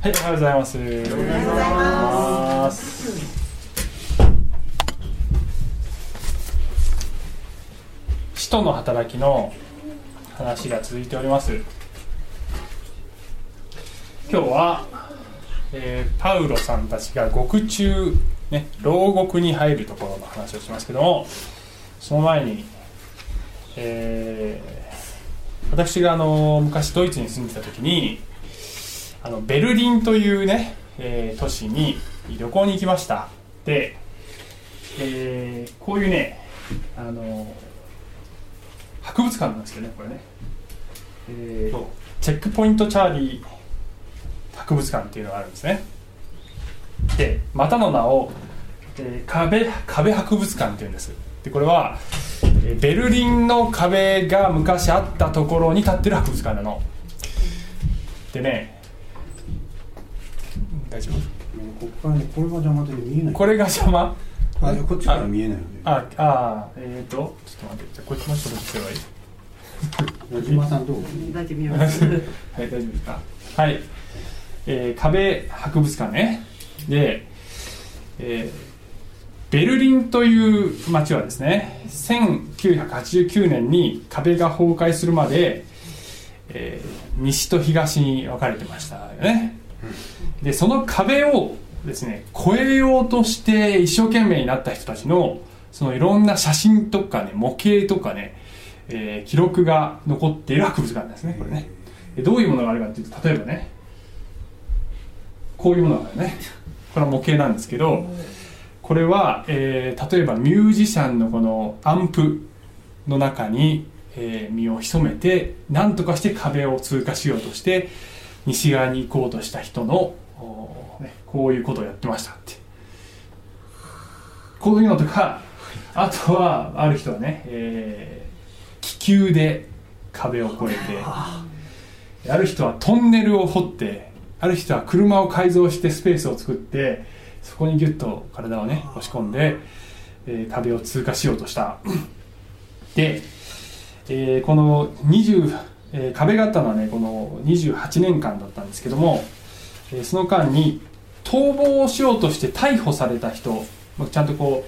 はい、おはようございます。おはようございます。使徒の働きの話が続いております。今日は、えーパウロさんたちが獄中、ね、牢獄に入るところの話をしますけども、その前に、えー私があの昔ドイツに住んでた時に、あのベルリンというね、えー都市に旅行に行きました。で、えーこういうねあの博物館なんですけどねこれね、えーチェックポイントチャーリー博物館っていうのがあるんですね。でまたの名を、えー壁壁博物館っていうんです。でこれはえーベルリンの壁が昔あったところに建ってる博物館なの。でね大丈夫？ここからね、これが邪魔で見えない。これが邪魔？あ、こっちから見えない。ああえっ、ー、とちょっと待ってじゃあこっちもちょっいい？矢島さんどう？大丈夫見えます。はい大丈夫ですか？はい、えー壁博物館ね。で、えーベルリンという街はですね1989年に壁が崩壊するまで、えー西と東に分かれてましたよねでその壁をですね越えようとして一生懸命になった人たちのそのいろんな写真とかね模型とかね、えー記録が残っている博物館ですねこれね。でどういうものがあるかっていうと例えばねこういうものがあるねこれは模型なんですけどこれは、えー例えばミュージシャンのこのアンプの中に、えー身を潜めて何とかして壁を通過しようとして西側に行こうとした人の、ね、こういうことをやってましたって。こういうのとかあとはある人はね、えー気球で壁を越えてある人はトンネルを掘ってある人は車を改造してスペースを作ってそこにギュッと体をね押し込んで、えー壁を通過しようとした。で、えーこの20、えー壁があったのはねこの28年間だったんですけども、えーその間に逃亡しようとして逮捕された人まあちゃんとこ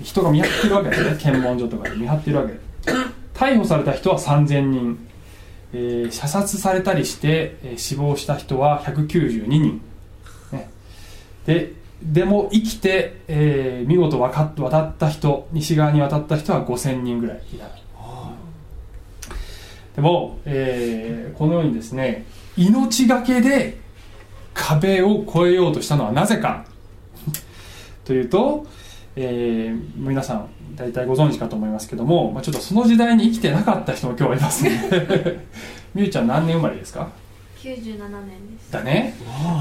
う人が見張ってるわけですね。検問所とかで見張ってるわけ逮捕された人は3000人。えー射殺されたりして、えー死亡した人は192人、ね、ででも生きて、えー見事わかっ渡った人西側に渡った人は5000人ぐらいいた。でも、えーこのようにですね命がけで壁を越えようとしたのはなぜかというと、えー皆さん大体ご存知かと思いますけども、まあ、ちょっとその時代に生きてなかった人も今日はいますね。みゆちゃん何年生まれですか？97年です。だね。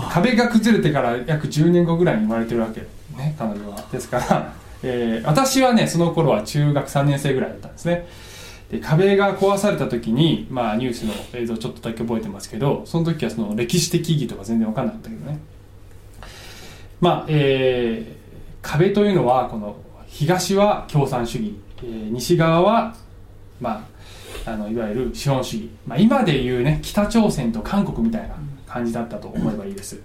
壁が崩れてから約10年後ぐらいに生まれてるわけ。ね彼女は。ですから、えー私はねその頃は中学3年生ぐらいだったんですねで壁が壊された時に、まあ、ニュースの映像ちょっとだけ覚えてますけどその時はその歴史的意義とか全然分かんなかったけどね。まあえー壁というのはこの東は共産主義、えー西側はまああのいわゆる資本主義、まあ、今でいうね北朝鮮と韓国みたいな感じだったと思えばいいです。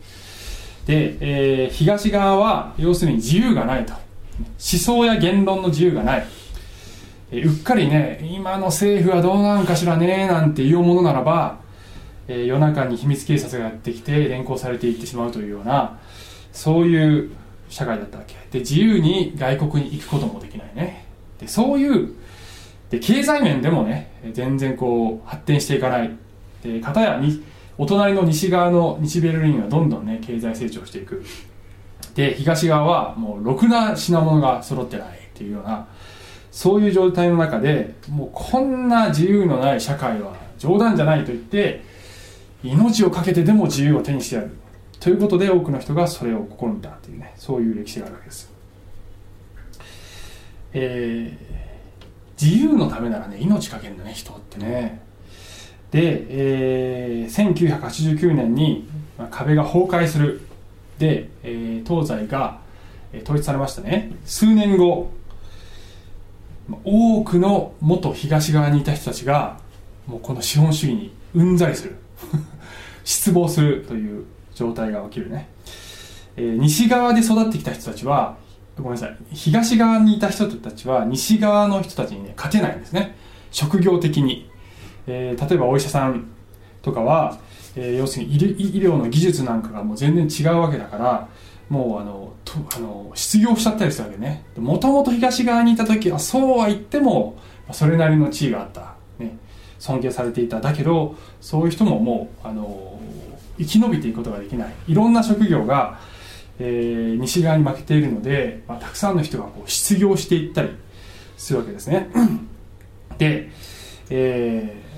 で、えー東側は要するに自由がないと。思想や言論の自由がない。えうっかりね今の政府はどうなんかしらねなんていうものならば、え夜中に秘密警察がやってきて連行されていってしまうというようなそういう社会だったわけ。で自由に外国に行くこともできないね。でそういうで経済面でもね全然こう発展していかない。で片やにお隣の西側の西ベルリンはどんどんね経済成長していく。で東側はもうろくな品物が揃ってないっていうようなそういう状態の中でもうこんな自由のない社会は冗談じゃないと言って命を懸けてでも自由を手にしてやる。ということで多くの人がそれを試みたというねそういう歴史があるわけです、えー自由のためならね命かけるんだね人ってね。で、えー1989年に壁が崩壊する。で、えー東西が統一されましたね。数年後多くの元東側にいた人たちがもうこの資本主義にうんざりする。失望するという状態が起きるね、えー西側で育ってきた人たちはごめんなさい。東側にいた人たちは西側の人たちにね勝てないんですね。職業的に、えー例えばお医者さんとかは、えー要するに医医療の技術なんかがもう全然違うわけだからもうあのとあの失業しちゃったりするわけね。もともと東側にいた時はそうは言ってもそれなりの地位があった、ね、尊敬されていた。だけどそういう人ももうあの生き延びていくことができない。いろんな職業が、えー西側に負けているので、まあ、たくさんの人がこう失業していったりするわけですね。で、えー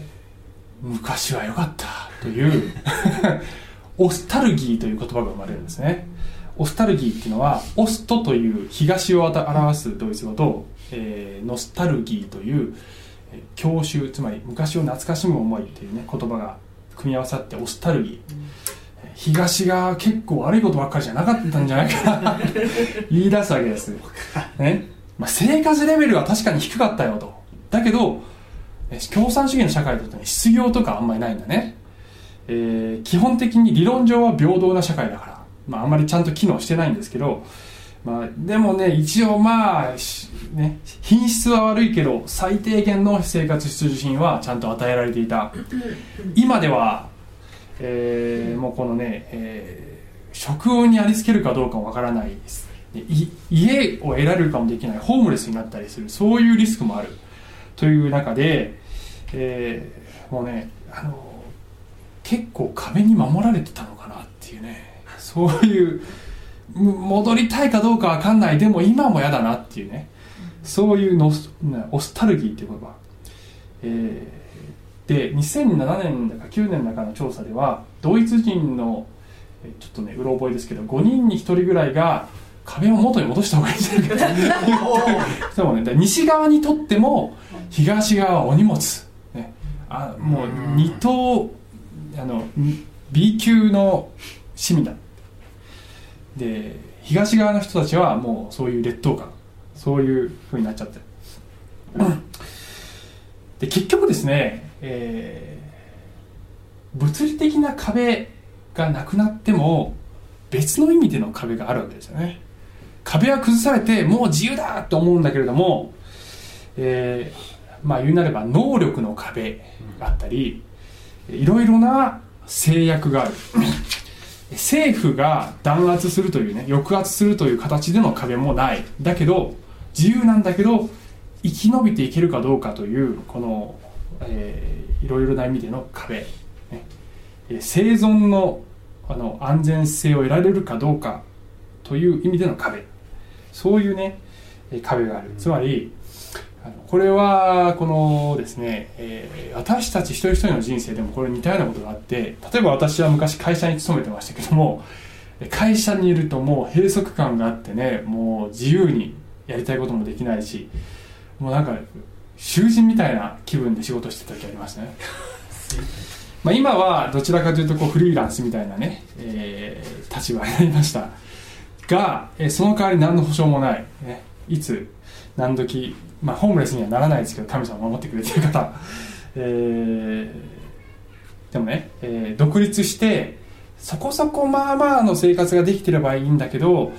昔は良かったという オスタルギーという言葉が生まれるんですね。オスタルギーっていうのはオストという東を表すドイツ語と、えーノスタルギーというえー郷愁つまり昔を懐かしむ思いっていうね言葉が組み合わさってオスタルギー、えー東が結構悪いことばっかりじゃなかったんじゃないか。な 言い出すわけです、ね。まあ、生活レベルは確かに低かったよと。だけどえー共産主義の社会だとね失業とかあんまりないんだね。えー基本的に理論上は平等な社会だから、まあ、あんまりちゃんと機能してないんですけど、まあ、でもね一応まあ、ね、品質は悪いけど最低限の生活必需品はちゃんと与えられていた。今では、えーもうこのね、えー職運にありつけるかどうかもわからないです。で家を得られるかもできないホームレスになったりするそういうリスクもある。という中で、えーもうねあの結構壁に守られてたのかなっていうね。そういうむ戻りたいかどうかわかんない。でも今も嫌だなっていうね。そういうノスなオスタルギーっていう言葉、えーで2007年だか9年だかの調査ではドイツ人のえーちょっとねうろ覚えですけど5人に1人ぐらいが壁を元に戻した方がいいんじゃないかっね。西側にとっても東側はお荷物、ね、あもう二等あの B 級の市民だで東側の人たちはもうそういう劣等感そういう風になっちゃってる。で結局ですね、えー物理的な壁がなくなっても別の意味での壁があるわけですよね。壁は崩されてもう自由だと思うんだけれども、えーまあ言うなれば能力の壁があったりいろいろな制約がある。政府が弾圧するというね抑圧するという形での壁もない。だけど自由なんだけど生き延びていけるかどうかというこの、えーいろいろな意味での壁、ね。生存のあの安全性を得られるかどうかという意味での壁。そういうね壁がある。つまりこれはこのですね、えー私たち一人一人の人生でもこれ似たようなことがあって例えば私は昔会社に勤めてましたけどもえ会社にいるともう閉塞感があってねもう自由にやりたいこともできないしもうなんか囚人みたいな気分で仕事してた時ありますね。まあ今はどちらかというとこうフリーランスみたいなね、えー立場になりました。が、えーその代わり何の保証もない、ね、いつ何時まあホームレスにはならないですけど神様を守ってくれてる方、えーでもね、えー独立してそこそこまあまあの生活ができてればいいんだけど、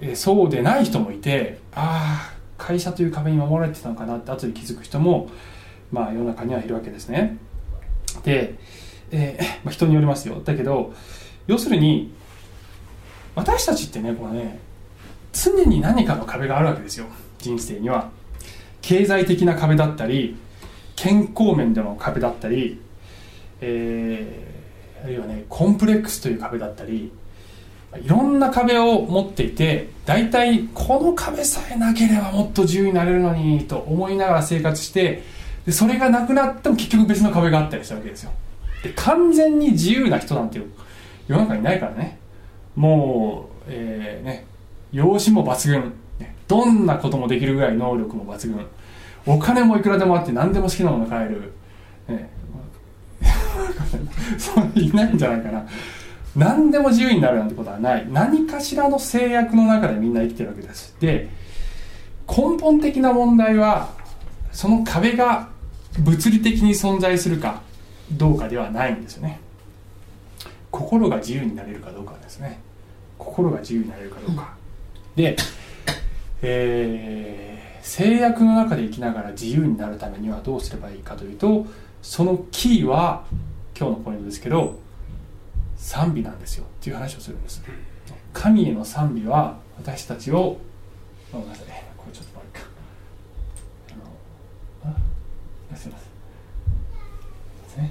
えーそうでない人もいてああ会社という壁に守られてたのかなって後で気づく人も、まあ、世の中にはいるわけですね。で、えーまあ、人によりますよ。だけど要するに私たちってねこうね常に何かの壁があるわけですよ。人生には。経済的な壁だったり健康面での壁だったり、えーあるいはねコンプレックスという壁だったりいろんな壁を持っていて大体この壁さえなければもっと自由になれるのにと思いながら生活してでそれがなくなっても結局別の壁があったりしたわけですよ。で完全に自由な人なんて世の中にないからね。もう、えーね容姿も抜群。どんなこともできるぐらい能力も抜群。お金もいくらでもあって何でも好きなもの買える、ね、いないんじゃないかな。何でも自由になるなんてことはない。何かしらの制約の中でみんな生きてるわけですで根本的な問題はその壁が物理的に存在するかどうかではないんですよね。心が自由になれるかどうかですね。心が自由になれるかどうか。で、えー制約の中で生きながら自由になるためにはどうすればいいかというとそのキーは今日のポイントですけど賛美なんですよっていう話をするんです。神への賛美は私たちをごめんなさい。これちょっと待ってかあのあすいません。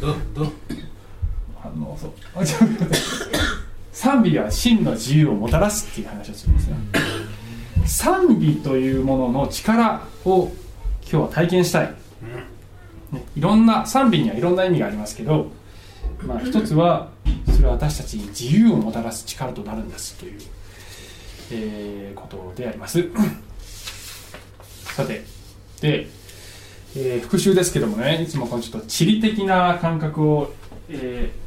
どど 反応そう。あちょっと。待って賛美は真の自由をもたらすっていう話をするんですね賛美というものの力を今日は体験したい、ね、いろんな賛美にはいろんな意味がありますけど、まあ、一つはそれは私たちに自由をもたらす力となるんですという、えーことであります。さてで、えー復習ですけどもねいつもこのちょっと地理的な感覚を、えー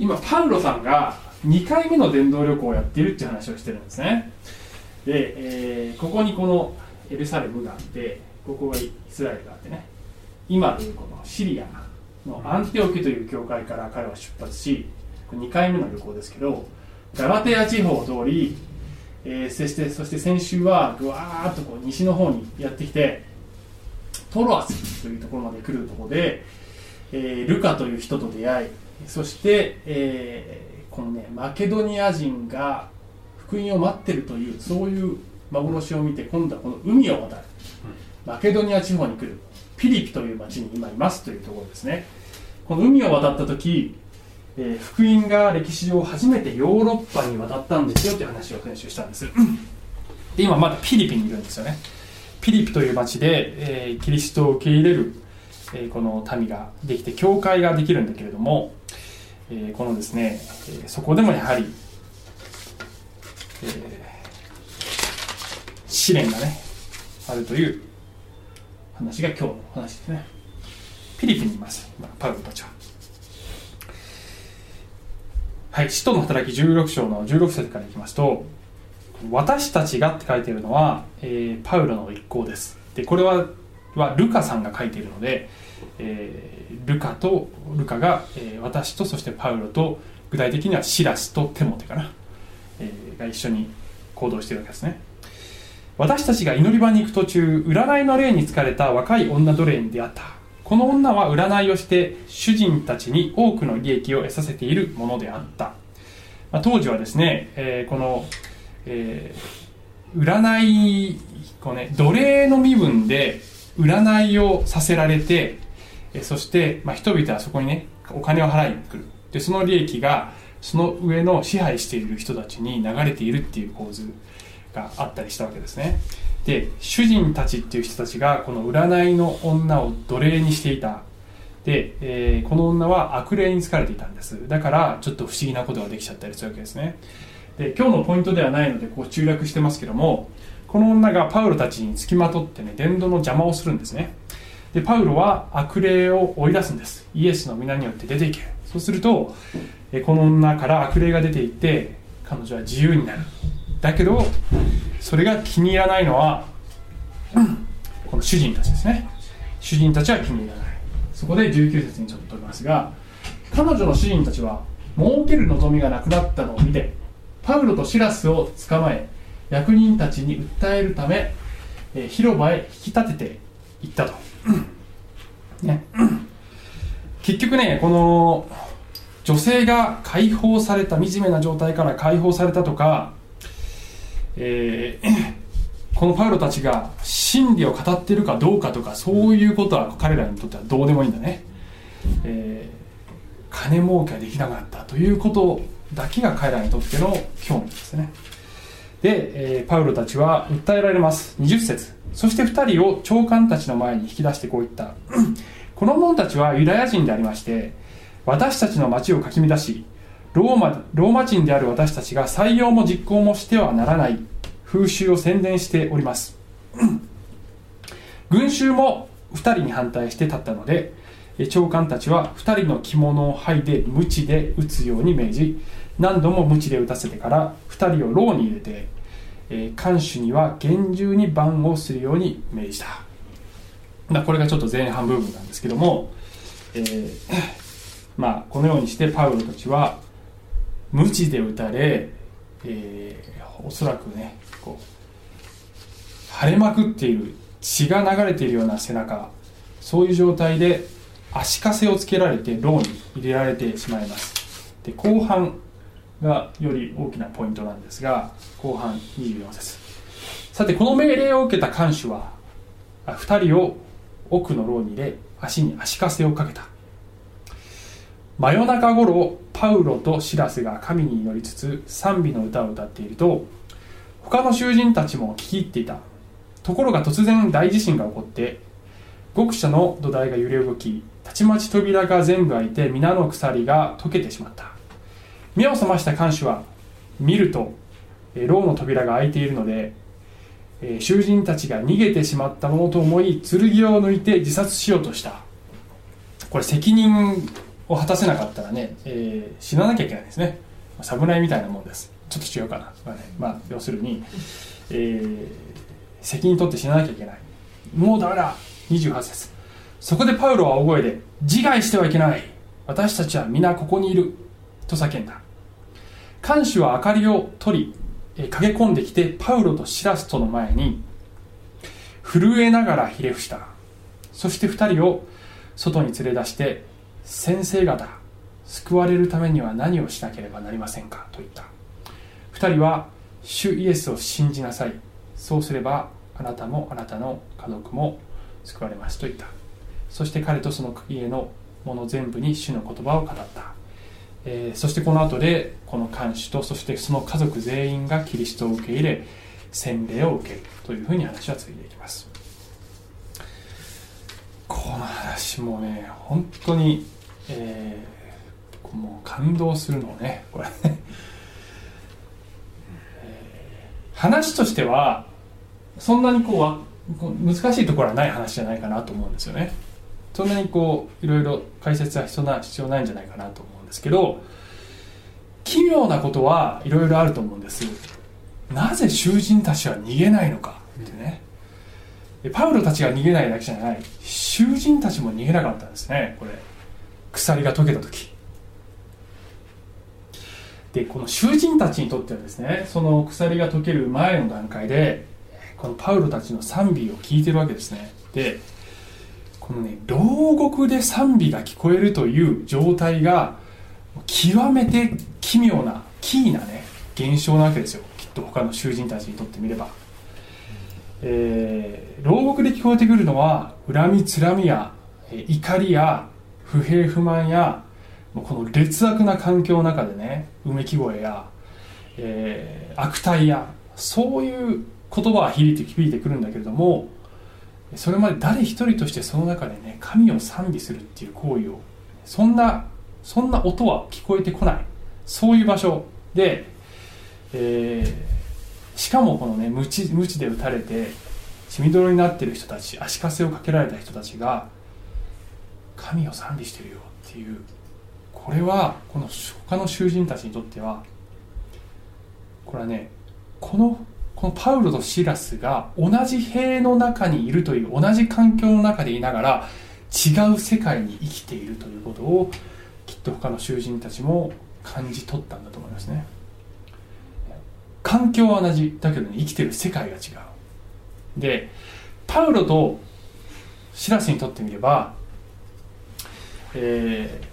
今パウロさんが2回目の伝道旅行をやっているっていう話をしてるんですね。で、えーここにこのエルサレムがあってここがイスラエルがあってね。今でいうこのシリアのアンティオキという教会から彼は出発し2回目の旅行ですけどガラテヤ地方を通り、えーそしてそして先週はぐわーっとこう西の方にやってきてトロアスというところまで来るところで、えールカという人と出会いそして、えーこのねマケドニア人が福音を待ってるというそういう幻を見て今度はこの海を渡る、マケドニア地方に来る。ピリピという町に今いますというところですね。この海を渡った時、えー福音が歴史上初めてヨーロッパに渡ったんですよという話を先週したんです。で今まだピリピにいるんですよね。ピリピという町で、えーキリストを受け入れる、えーこの民ができて教会ができるんだけれども、えーこのですね、えーそこでもやはり、えー試練がねあるという話が今日の話ですね。ピリピンにいます。パウロたちは。はい使徒の働き16章の16節からいきますと私たちがって書いているのは、えーパウロの一行です。でこれははルカさんが書いているので、えールカとルカが、えー私とそしてパウロと具体的にはシラスとテモテかな、えーが一緒に行動しているわけですね。私たちが祈り場に行く途中占いの霊に疲れた若い女奴隷に出会った。この女は占いをして主人たちに多くの利益を得させているものであった、まあ、当時はですね、えーこの、えー占いこう、ね、奴隷の身分で占いをさせられてえそして、まあ、人々はそこにねお金を払いに来る。でその利益がその上の支配している人たちに流れているっていう構図があったりしたわけですね。で主人たちっていう人たちがこの占いの女を奴隷にしていた。で、えーこの女は悪霊に疲れていたんです。だからちょっと不思議なことができちゃったりするわけですね。で今日のポイントではないのでこう中略してますけどもこの女がパウロたちにつきまとってね伝道の邪魔をするんですね。でパウロは悪霊を追い出すんです。イエスの皆によって出ていけ。そうするとこの女から悪霊が出ていって彼女は自由になる。だけどそれが気に入らないのはこの主人たちですね。主人たちは気に入らない。そこで19節にちょっと取りますが彼女の主人たちは儲ける望みがなくなったのを見てパウロとシラスを捕まえ役人たちに訴えるため、広場へ引き立てていったと、ね、結局ねこの女性が解放された惨めな状態から解放されたとか、えー このパウロたちが真理を語ってるかどうかとかそういうことは彼らにとってはどうでもいいんだね、えー金儲けができなくなったということだけが彼らにとっての興味ですね。で、えーパウロたちは訴えられます。20節。そして2人を長官たちの前に引き出してこう言った。この者たちはユダヤ人でありまして私たちの町をかき乱しローマローマ人である私たちが採用も実行もしてはならない風習を宣伝しております。群衆も2人に反対して立ったので長官たちは2人の着物を剥いで鞭で打つように命じ何度も鞭で打たせてから2人を牢に入れて、えー看守には厳重に番をするように命じた。まあ、これがちょっと前半部分なんですけども、えーまあ、このようにしてパウロたちは無知で打たれ、えーおそらくねこう腫れまくっている血が流れているような背中そういう状態で足かせをつけられて牢に入れられてしまいます。で後半がより大きなポイントなんですが後半24節。さてこの命令を受けた看守は2人を奥の牢に入れ足に足かせをかけた。真夜中頃パウロとシラスが神に祈りつつ賛美の歌を歌っていると他の囚人たちも聞き入っていた。ところが突然大地震が起こって極者の土台が揺れ動きたちまち扉が全部開いて皆の鎖が溶けてしまった。目を覚ました看守は見るとえー牢の扉が開いているのでえ囚人たちが逃げてしまったものと思い剣を抜いて自殺しようとした。これ責任を果たせなかったらね、えー死ななきゃいけないですね。侍みたいなもんです。ちょっと違うかな、まあねまあ、要するに、えー責任取って死ななきゃいけない。もうダメだ。28節。そこでパウロは大声で自害してはいけない。私たちは皆ここにいる。と叫んだ。看守は明かりを取りえ駆け込んできてパウロとシラスとの前に震えながらひれ伏した。そして二人を外に連れ出して先生方救われるためには何をしなければなりませんか？と言った。二人は主イエスを信じなさい。そうすればあなたもあなたの家族も救われますと言った。そして彼とその家の者全部に主の言葉を語った。えーそしてこの後でこの看守とそしてその家族全員がキリストを受け入れ洗礼を受けるというふうに話は続いていきます。この話もね本当に、えーもう感動するのねこれ。話としてはそんなにこうわこう難しいところはない話じゃないかなと思うんですよね。そんなにこういろいろ解説は必要な必要ないんじゃないかなと思う。ですけど奇妙なことはいろいろあると思うんです。なぜ囚人たちは逃げないのかってね。でパウロたちが逃げないだけじゃない。囚人たちも逃げなかったんですね。これ。鎖が解けた時。でこの囚人たちにとってはですねその鎖が解ける前の段階でこのパウロたちの賛美を聞いてるわけですね。でこのね牢獄で賛美が聞こえるという状態が極めて奇妙なキーなね現象なわけですよ。きっと他の囚人たちにとってみれば、えー牢獄で聞こえてくるのは恨みつらみや怒りや不平不満やもうこの劣悪な環境の中でねうめき声や、えー悪態やそういう言葉は響いて響いてくるんだけれどもそれまで誰一人としてその中でね神を賛美するっていう行為をそんなそんな音は聞こえてこない。そういう場所で、えーしかもこのね無知無知で打たれて血みどろになってる人たち足かせをかけられた人たちが神を賛美してるよっていうこれはこの他の囚人たちにとってはこれはねこのこのパウロとシラスが同じ塀の中にいるという同じ環境の中でいながら違う世界に生きているということをっと他の囚人たちも感じ取ったんだと思いますね。環境は同じだけどね生きてる世界が違う。でパウロとシラスにとってみれば、えー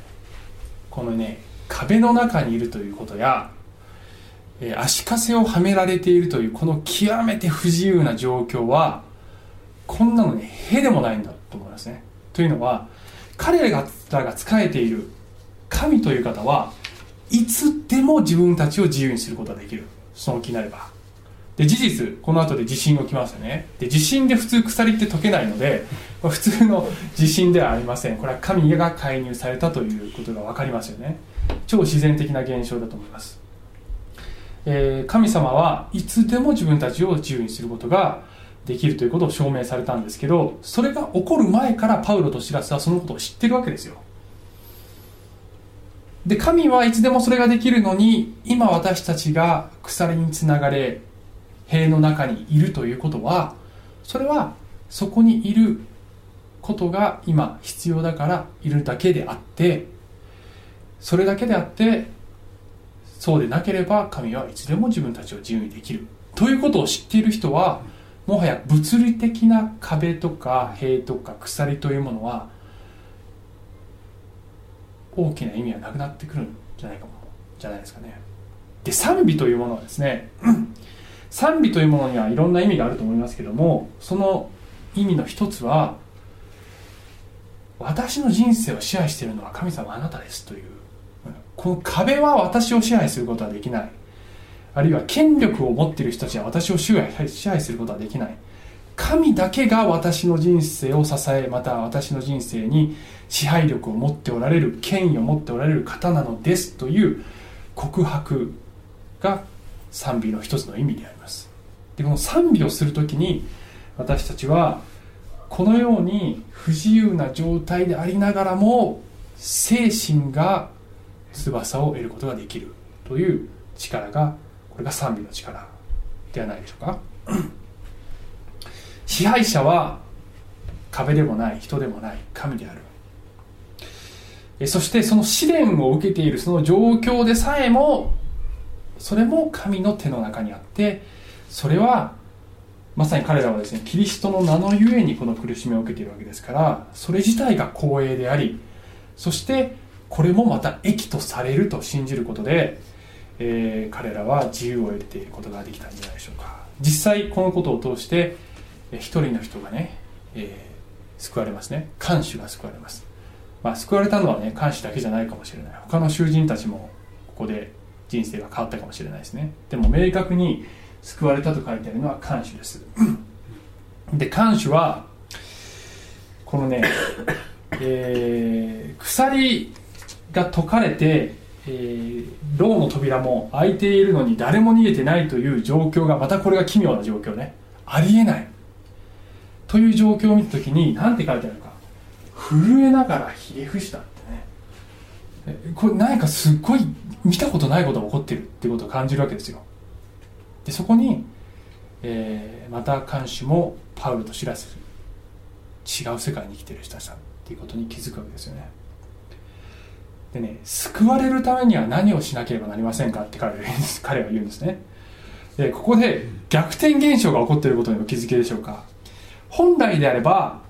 このね壁の中にいるということや、えー足かせをはめられているというこの極めて不自由な状況はこんなのねへでもないんだと思いますね。というのは彼らが仕えている神という方はいつでも自分たちを自由にすることができる。その気になれば。で事実この後で地震が起きますよね。で地震で普通鎖って解けないので普通の地震ではありません。これは神が介入されたということが分かりますよね。超自然的な現象だと思います、えー神様はいつでも自分たちを自由にすることができるということを証明されたんですけどそれが起こる前からパウロとシラスはそのことを知ってるわけですよ。で神はいつでもそれができるのに今私たちが鎖につながれ塀の中にいるということはそれはそこにいることが今必要だからいるだけであってそれだけであってそうでなければ神はいつでも自分たちを自由にできる。ということを知っている人はもはや物理的な壁とか塀とか鎖というものは大きな意味はなくなってくるんじゃないかもじゃないですかね。で賛美というものはですね 賛美というものにはいろんな意味があると思いますけどもその意味の一つは私の人生を支配しているのは神様あなたですというこの壁は私を支配することはできない。あるいは権力を持っている人たちは私を支配支配することはできない。神だけが私の人生を支えまた私の人生に支配力を持っておられる権威を持っておられる方なのですという告白が賛美の一つの意味であります。でこの賛美をする時に私たちはこのように不自由な状態でありながらも精神が翼を得ることができるという力がこれが賛美の力ではないでしょうか。支配者は壁でもない人でもない神である。そしてその試練を受けているその状況でさえもそれも神の手の中にあってそれはまさに彼らはですねキリストの名のゆえにこの苦しみを受けているわけですからそれ自体が光栄でありそしてこれもまた益とされると信じることで、えー、彼らは自由を得ていることができたんじゃないでしょうか。実際このことを通して一人の人がね、えー、救われますね。看守が救われます、まあ、救われたのはね看守だけじゃないかもしれない。他の囚人たちもここで人生が変わったかもしれないですね。でも明確に救われたと書いてあるのは看守です。で看守はこのね、えー、鎖が解かれて、えー、牢の扉も開いているのに誰も逃げてないという状況がまたこれが奇妙な状況ね。ありえない。という状況を見た時に何て書いてあるか震えながらひれ伏したってね。これ何かすっごい見たことないことが起こってるってことを感じるわけですよ。でそこに、えー、また看守もパウロとシラス。違う世界に生きてる人たちだっていうことに気づくわけですよね。でね救われるためには何をしなければなりませんかって彼彼は言うんですね。でここで逆転現象が起こっていることにお気づきでしょうか。本来であれば、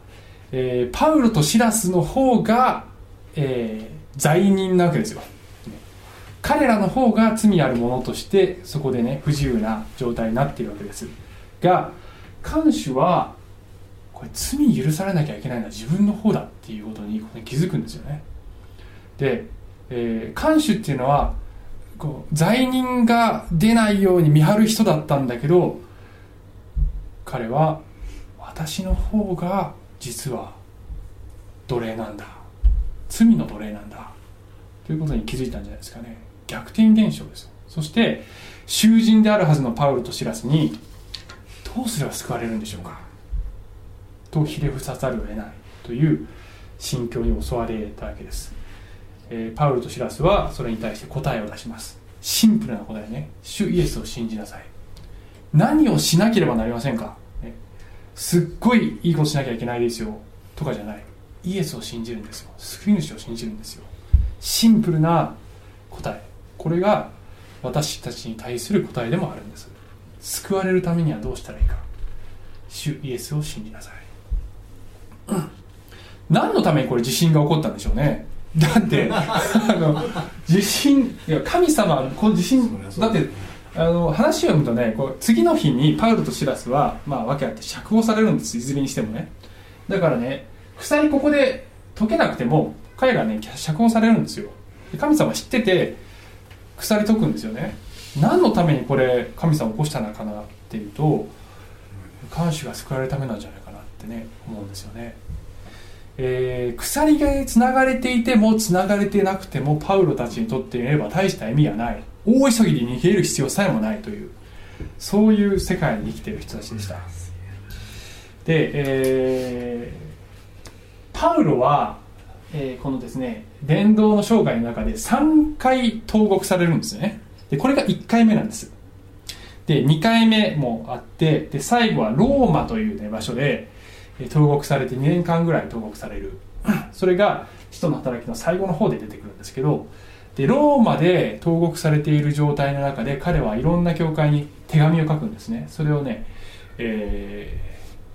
えー、パウロとシラスの方が、えー、罪人なわけですよ。彼らの方が罪あるものとしてそこでね不自由な状態になっているわけです。が看守はこれ罪許されなきゃいけないのは自分の方だっていうことに気づくんですよね。で、えー、看守っていうのはこう罪人が出ないように見張る人だったんだけど彼は私の方が実は奴隷なんだ。罪の奴隷なんだ。ということに気づいたんじゃないですかね。逆転現象ですそして囚人であるはずのパウルとシラスにどうすれば救われるんでしょうか。とひれ伏さざるを得ない。という心境に襲われたわけです、えー、パウルとシラスはそれに対して答えを出します。シンプルな答えね。主イエスを信じなさい。何をしなければなりませんか、すっごいいいことしなきゃいけないですよ。とかじゃない。イエスを信じるんですよ。救い主を信じるんですよ。シンプルな答え。これが私たちに対する答えでもあるんです。救われるためにはどうしたらいいか。主イエスを信じなさい、うん、何のためにこれ地震が起こったんでしょうね。だってあの地震いや神様この地震だってあの話を読むとねこう次の日にパウルとシラスはまあ訳あって釈放されるんですいずれにしてもね。だからね鎖ここで解けなくても彼らね釈放されるんですよ。神様知ってて鎖解くんですよね。何のためにこれ神様起こしたのかなっていうと看守が救われるためなんじゃないかなってね思うんですよね、えー、鎖がつながれていてもつながれてなくてもパウロたちにとってみれば大した意味はない。大急ぎで逃げる必要さえもないというそういう世界に生きている人たちでした。で、えー、パウロはえー、このですね伝道の生涯の中で3回投獄されるんですよね。でこれが1回目なんです。で2回目もあってで最後はローマという、ね、場所で、投獄されて2年間ぐらい投獄される。それが使徒の働きの最後の方で出てくるんですけどでローマで投獄されている状態の中で彼はいろんな教会に手紙を書くんですね。それをね、え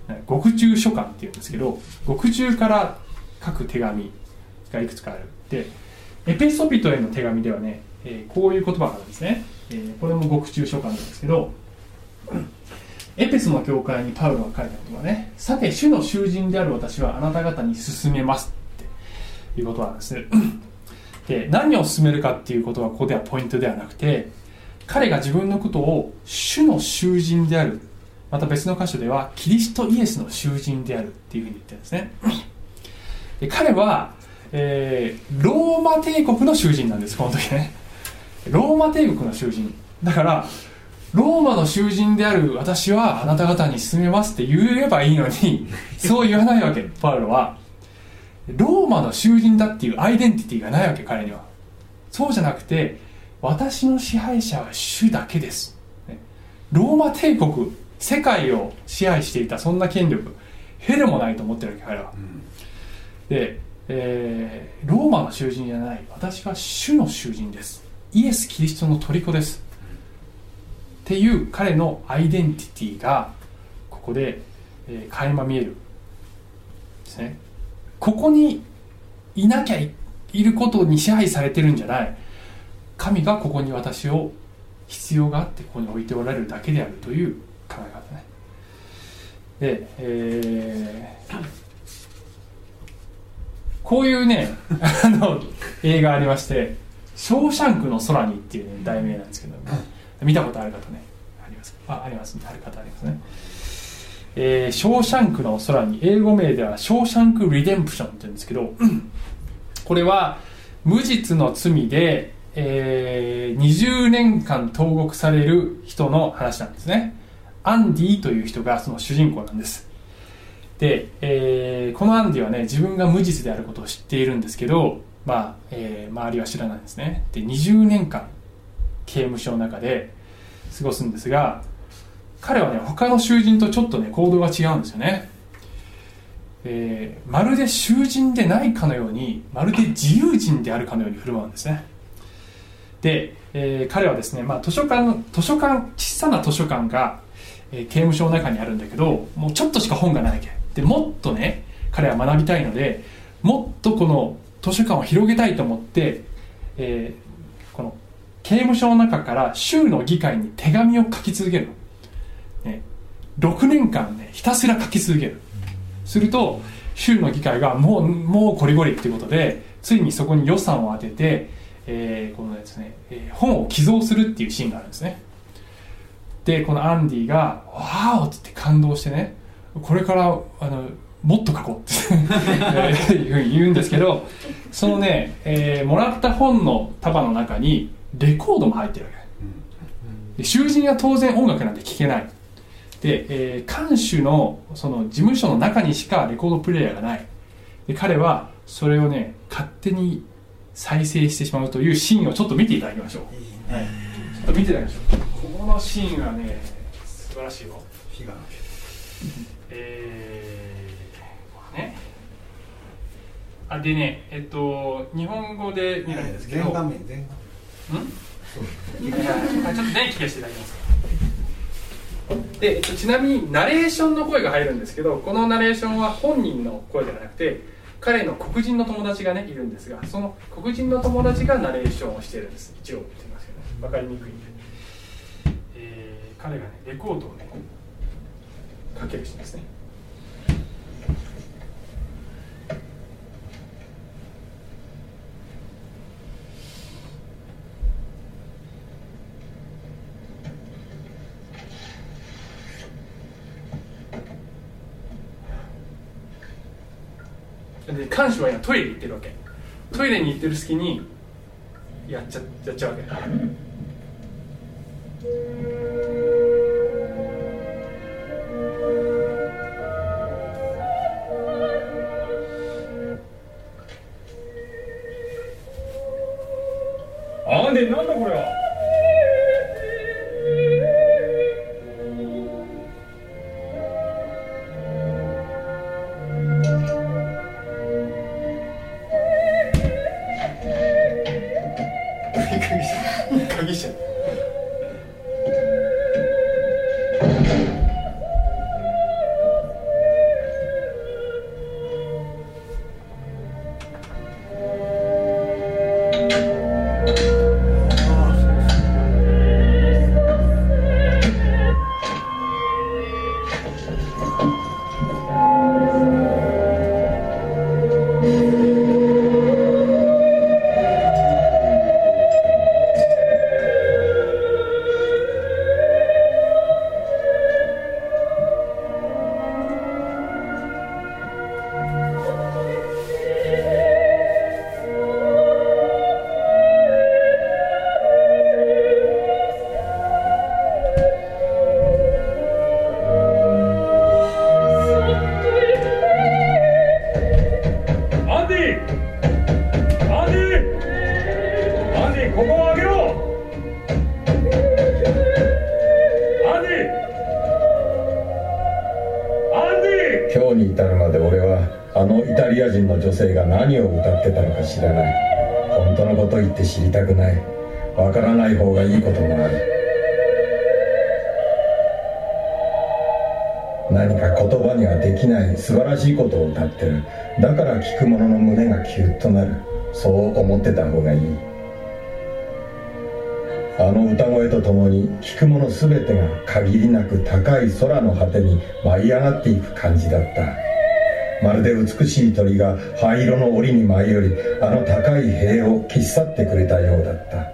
ー、獄中書簡っていうんですけど獄中から書く手紙がいくつかある。でエペソビトへの手紙ではね、えーこういう言葉があるんですね、えーこれも獄中書簡なんですけど エペソの教会にパウロが書いたことはね。さて主の囚人である私はあなた方に勧めますっていうことなんですね。で何を進めるかっていうことはここではポイントではなくて彼が自分のことを主の囚人である。また別の箇所ではキリストイエスの囚人であるっていうふうに言ってるんですね。で彼は、えーローマ帝国の囚人なんですこの時ね。ローマ帝国の囚人。だからローマの囚人である私はあなた方に勧めますって言えばいいのにそう言わないわけパウロは。ローマの囚人だっていうアイデンティティがないわけ彼には。そうじゃなくて私の支配者は主だけです。ね。ローマ帝国世界を支配していたそんな権力へでもないと思ってるわけ彼は。で、えーローマの囚人じゃない。私は主の囚人です。イエス・キリストの虜です。っていう彼のアイデンティティがここで、えー垣間見える。ですねここにいなきゃいることに支配されてるんじゃない。神がここに私を必要があってここに置いておられるだけであるという考え方ね。で、えーこういうね あの映画ありまして「ショーシャンクの空に」っていう、ね、題名なんですけど、見たことある方ねあります。ああります。ある方ありますね。えーショーシャンクの空に英語名ではショーシャンク・リデンプションって言うんですけどこれは無実の罪で、えー20年間投獄される人の話なんですね。アンディという人がその主人公なんです。で、えーこのアンディはね自分が無実であることを知っているんですけど、まあえー周りは知らないんですね。で20年間刑務所の中で過ごすんですが彼はね他の囚人とちょっとね行動が違うんですよね、えーまるで囚人でないかのようにまるで自由人であるかのように振る舞うんですね。で、えー彼はですね、まあ、図書館図書館小さな図書館が、えー刑務所の中にあるんだけどもうちょっとしか本がないわけ。でもっとね彼は学びたいのでもっとこの図書館を広げたいと思って、えーこの刑務所の中から州の議会に手紙を書き続けるの、ね、6年間ねひたすら書き続ける。すると州の議会がもうもうこりごりっていうことでついにそこに予算を当てて、えーこのですね、えー本を寄贈するっていうシーンがあるんですね。でこのアンディが「わーお!」っつって感動してねこれからあのもっと書こうってえーいうふうに言うんですけどそのね、えーもらった本の束の中にレコードも入ってるわけ。で囚人は当然音楽なんて聴けないで、えー監守のその事務所の中にしかレコードプレーヤーがない。で彼はそれをね勝手に再生してしまうというシーンをちょっと見ていただきましょう。はい、ちょっと見ていただきましょう。このシーンはね素晴らしいよ火がえー、ね。あでねえっと日本語で見るんですけど。全画面全画ん？あちょっと電気消していただきますでちなみにナレーションの声が入るんですけどこのナレーションは本人の声ではなくて彼の黒人の友達がねいるんですがその黒人の友達がナレーションをしているんです。一応見てますけどね。分かりにくいんで、えー彼がねレコードをねかける人ですね。で看守は今トイレ行ってるわけ。トイレに行ってる隙にやっちゃやっちゃうわけ。あんでなんだできない素晴らしいことを歌ってる。だから聞く者の胸がキュッとなる。そう思ってた方がいい。あの歌声とともに聞く者全てが限りなく高い空の果てに舞い上がっていく感じだった。まるで美しい鳥が灰色の檻に舞い降りあの高い塀を消し去ってくれたようだった。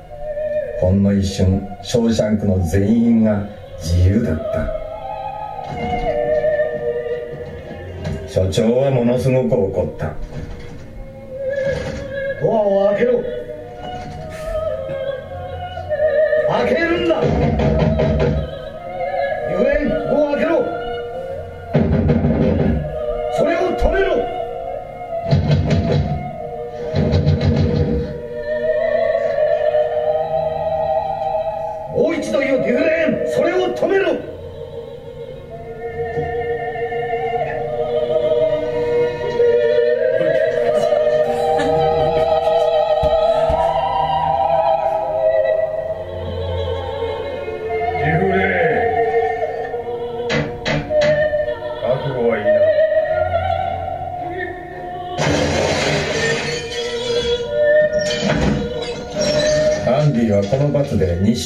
ほんの一瞬ショーシャンクの全員が自由だった。所長はものすごく怒った。ドアを開けろ。開けるんだ。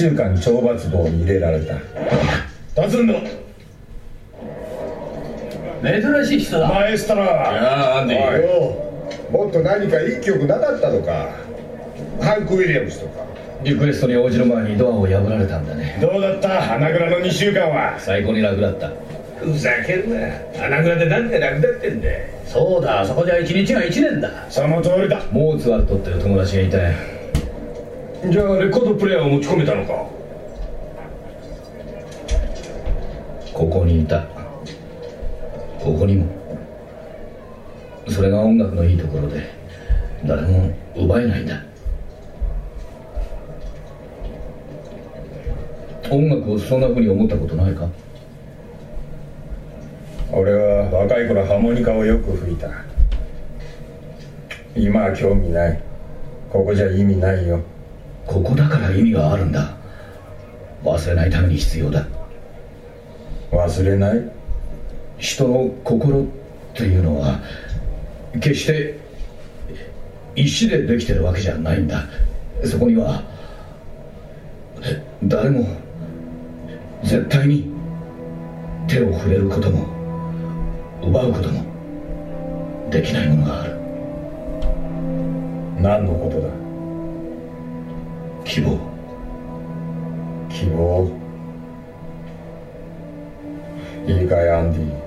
週間懲罰房に入れられた。どうするんだ。珍しい人だ。マエストロああアンディよ。もっと何かいい曲なかったのか。ハンク・ウィリアムスとか。リクエストに応じる前にドアを破られたんだね。どうだった？花蔵の2週間は。最高に楽だった。ふざけるな。穴蔵でなんで楽だってんだよ。そうだそこじゃ一日が一年だ。その通りだ。モーツァルトっていう友達がいたよじゃあレコードプレイヤーを持ち込めたのか？ここにいた。ここにも。それが音楽のいいところで誰も奪えないんだ。音楽をそんな風に思ったことないか？俺は若い頃ハーモニカをよく吹いた。今は興味ない。ここじゃ意味ないよここだから意味があるんだ。忘れないために必要だ。忘れない？人の心っていうのは決して石でできてるわけじゃないんだ。そこには誰も絶対に手を触れることも奪うこともできないものがある。何のことだ？希望。希望。いいかいアンディ。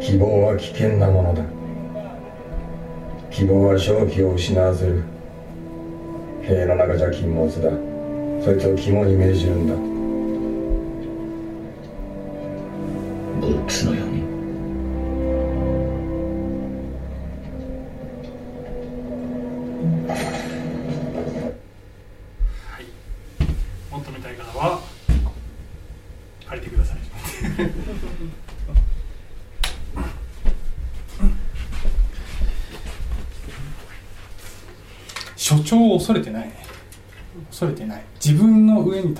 希望は危険なものだ。希望は正気を失わせる。塀の中じゃ禁物だ。そいつを肝に銘じるんだ。ブルックスのよ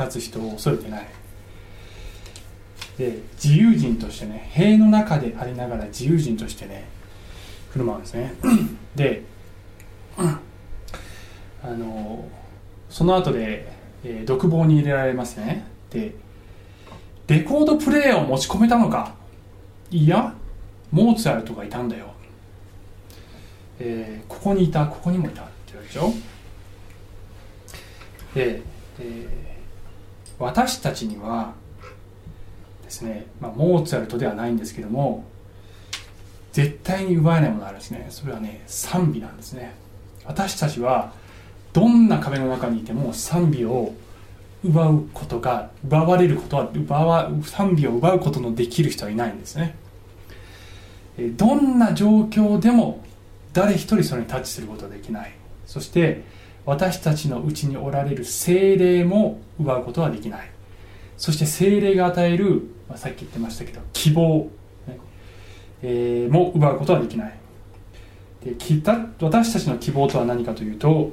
立つ人を恐れてない。で自由人としてね塀の中でありながら自由人としてね振る舞うんですね。であのその後で、えー独房に入れられますね。でレコードプレーヤーを持ち込めたのか。いやモーツァルトがいたんだよ、えーここにいたここにもいたって言わけでしょ。で、えー私たちにはですね、まあ、モーツァルトではないんですけども絶対に奪えないものがあるんですね。それはね賛美なんですね。私たちはどんな壁の中にいても賛美を奪うことが奪われることは奪わ賛美を奪うことのできる人はいないんですね。どんな状況でも誰一人それにタッチすることはできない。そして私たちのうちにおられる精霊も奪うことはできない。そして精霊が与える、まあ、さっき言ってましたけど希望、ねえーも奪うことはできない。で私たちの希望とは何かというと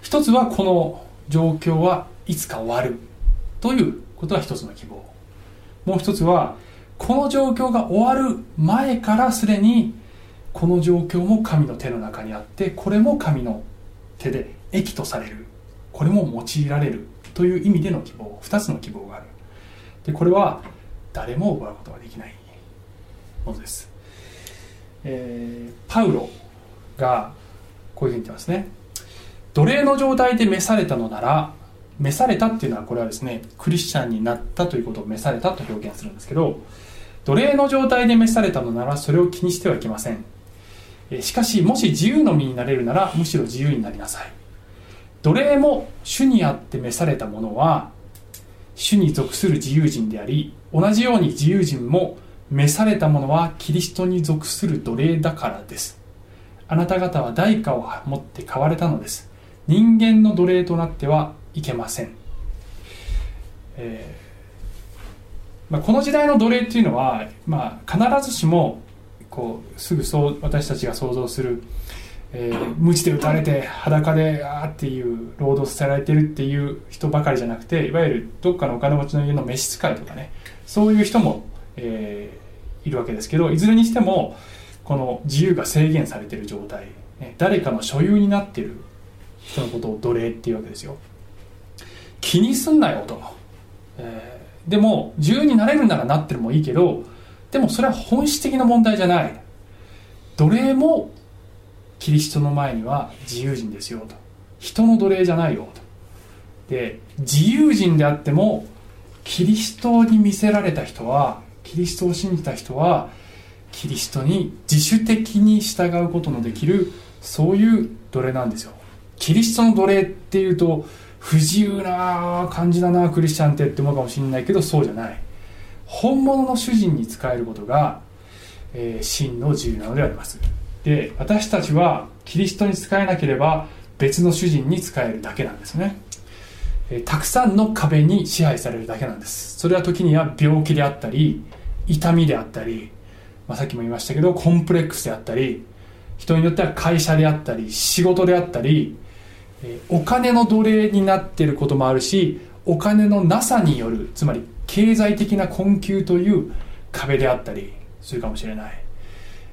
一つはこの状況はいつか終わるということは一つの希望。もう一つはこの状況が終わる前からすでにこの状況も神の手の中にあってこれも神の手で益とされる。これも用いられる。という意味での希望。2つの希望がある。でこれは誰も奪うことができないものです、えーパウロがこういうふうに言ってますね。奴隷の状態で召されたのなら召されたっていうのはこれはですねクリスチャンになったということを召されたと表現するんですけど奴隷の状態で召されたのならそれを気にしてはいけません。しかしもし自由の身になれるならむしろ自由になりなさい。奴隷も主にあって召された者は主に属する自由人であり同じように自由人も召された者はキリストに属する奴隷だからです。あなた方は代価を持って買われたのです。人間の奴隷となってはいけません、えーまあ、この時代の奴隷っていうのは、まあ、必ずしもこうすぐそう私たちが想像する、えー、鞭で打たれて裸であーっていう労働させられてるっていう人ばかりじゃなくていわゆるどっかのお金持ちの家の召使いとかねそういう人も、えーいるわけですけどいずれにしてもこの自由が制限されてる状態ね誰かの所有になってる人のことを奴隷っていうわけですよ。気にすんなよと、えーでも自由になれるならなってるもいいけどでもそれは本質的な問題じゃない。奴隷もキリストの前には自由人ですよと。人の奴隷じゃないよと。で自由人であってもキリストに見せられた人はキリストを信じた人はキリストに自主的に従うことのできるそういう奴隷なんですよ。キリストの奴隷っていうと不自由な感じだなクリスチャンってって思うかもしれないけどそうじゃない。本物の主人に仕えることが、えー真の自由なのであります。で私たちはキリストに仕えなければ別の主人に仕えるだけなんですね。えーたくさんの壁に支配されるだけなんです。それは時には病気であったり痛みであったり、まあ、さっきも言いましたけどコンプレックスであったり人によっては会社であったり仕事であったり、えーお金の奴隷になっていることもあるしお金のなさによるつまり経済的な困窮という壁であったりするかもしれない。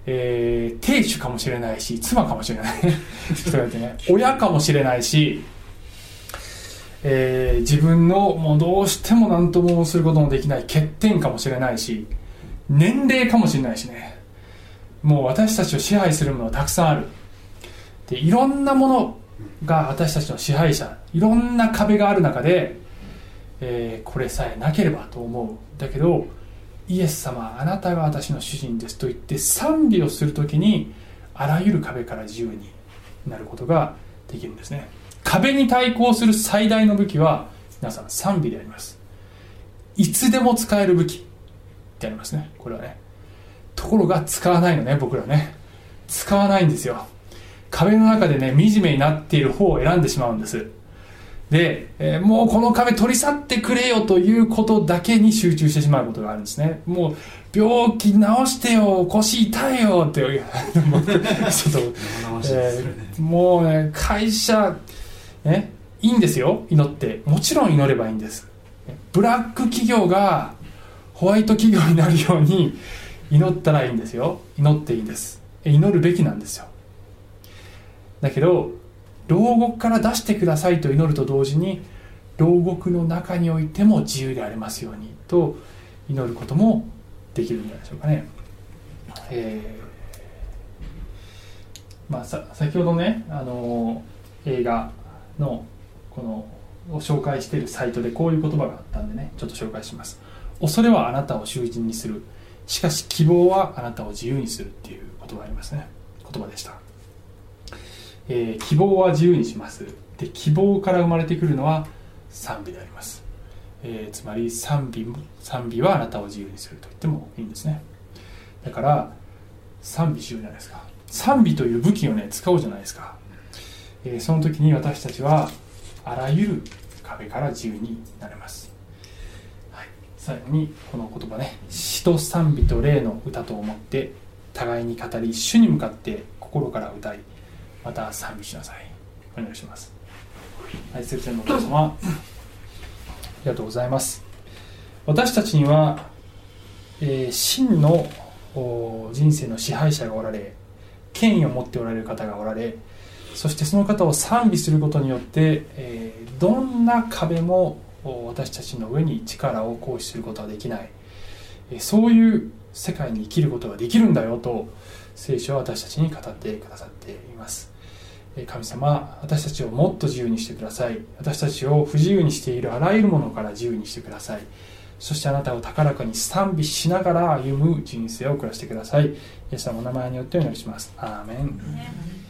えー、亭主かもしれないし妻かもしれない。人がいてね。親かもしれないしえー自分のもうどうしても何ともすることのできない欠点かもしれないし年齢かもしれないしね。もう私たちを支配するものはたくさんある。でいろんなものが私たちの支配者いろんな壁がある中で、えーこれさえなければと思うだけどイエス様あなたが私の主人ですと言って賛美をするときにあらゆる壁から自由になることができるんですね。壁に対抗する最大の武器は皆さん賛美であります。いつでも使える武器ってありますね。これはね。ところが使わないのね僕らね。使わないんですよ。壁の中でね惨めになっている方を選んでしまうんです。で、えーもうこの壁取り去ってくれよということだけに集中してしまうことがあるんですね。もう病気治してよ腰痛いよってもう。ちょっとえーもうね会社ねいいんですよ祈って。もちろん祈ればいいんです。ブラック企業がホワイト企業になるように祈ったらいいんですよ。祈っていいんです。え祈るべきなんですよ。だけど牢獄から出してくださいと祈ると同時に牢獄の中においても自由でありますようにと祈ることもできるんじゃないでしょうかね、えーまあ、さ先ほどね、あの映画のこのを紹介しているサイトでこういう言葉があったんでねちょっと紹介します。恐れはあなたを囚人にする。しかし希望はあなたを自由にするっていう言葉ありますね。言葉でした。えー希望は自由にします。で希望から生まれてくるのは賛美であります、えーつまり賛美賛美はあなたを自由にすると言ってもいいんですね。だから賛美しようじゃないですか。賛美という武器をね使おうじゃないですか、えーその時に私たちはあらゆる壁から自由になれます、はい、最後にこの言葉ね。詩と賛美と霊の歌と思って互いに語り主に向かって心から歌いまた賛美しなさいお願いします。愛する天のお父様ありがとうございます。私たちには、えー真の人生の支配者がおられ権威を持っておられる方がおられそしてその方を賛美することによって、えーどんな壁も私たちの上に力を行使することはできない。えーそういう世界に生きることができるんだよと聖書は私たちに語ってくださっています。神様私たちをもっと自由にしてください。私たちを不自由にしているあらゆるものから自由にしてください。そしてあなたを高らかに賛美しながら歩む人生を暮らしてください。イエス様の名前によってお祈りします。アーメン。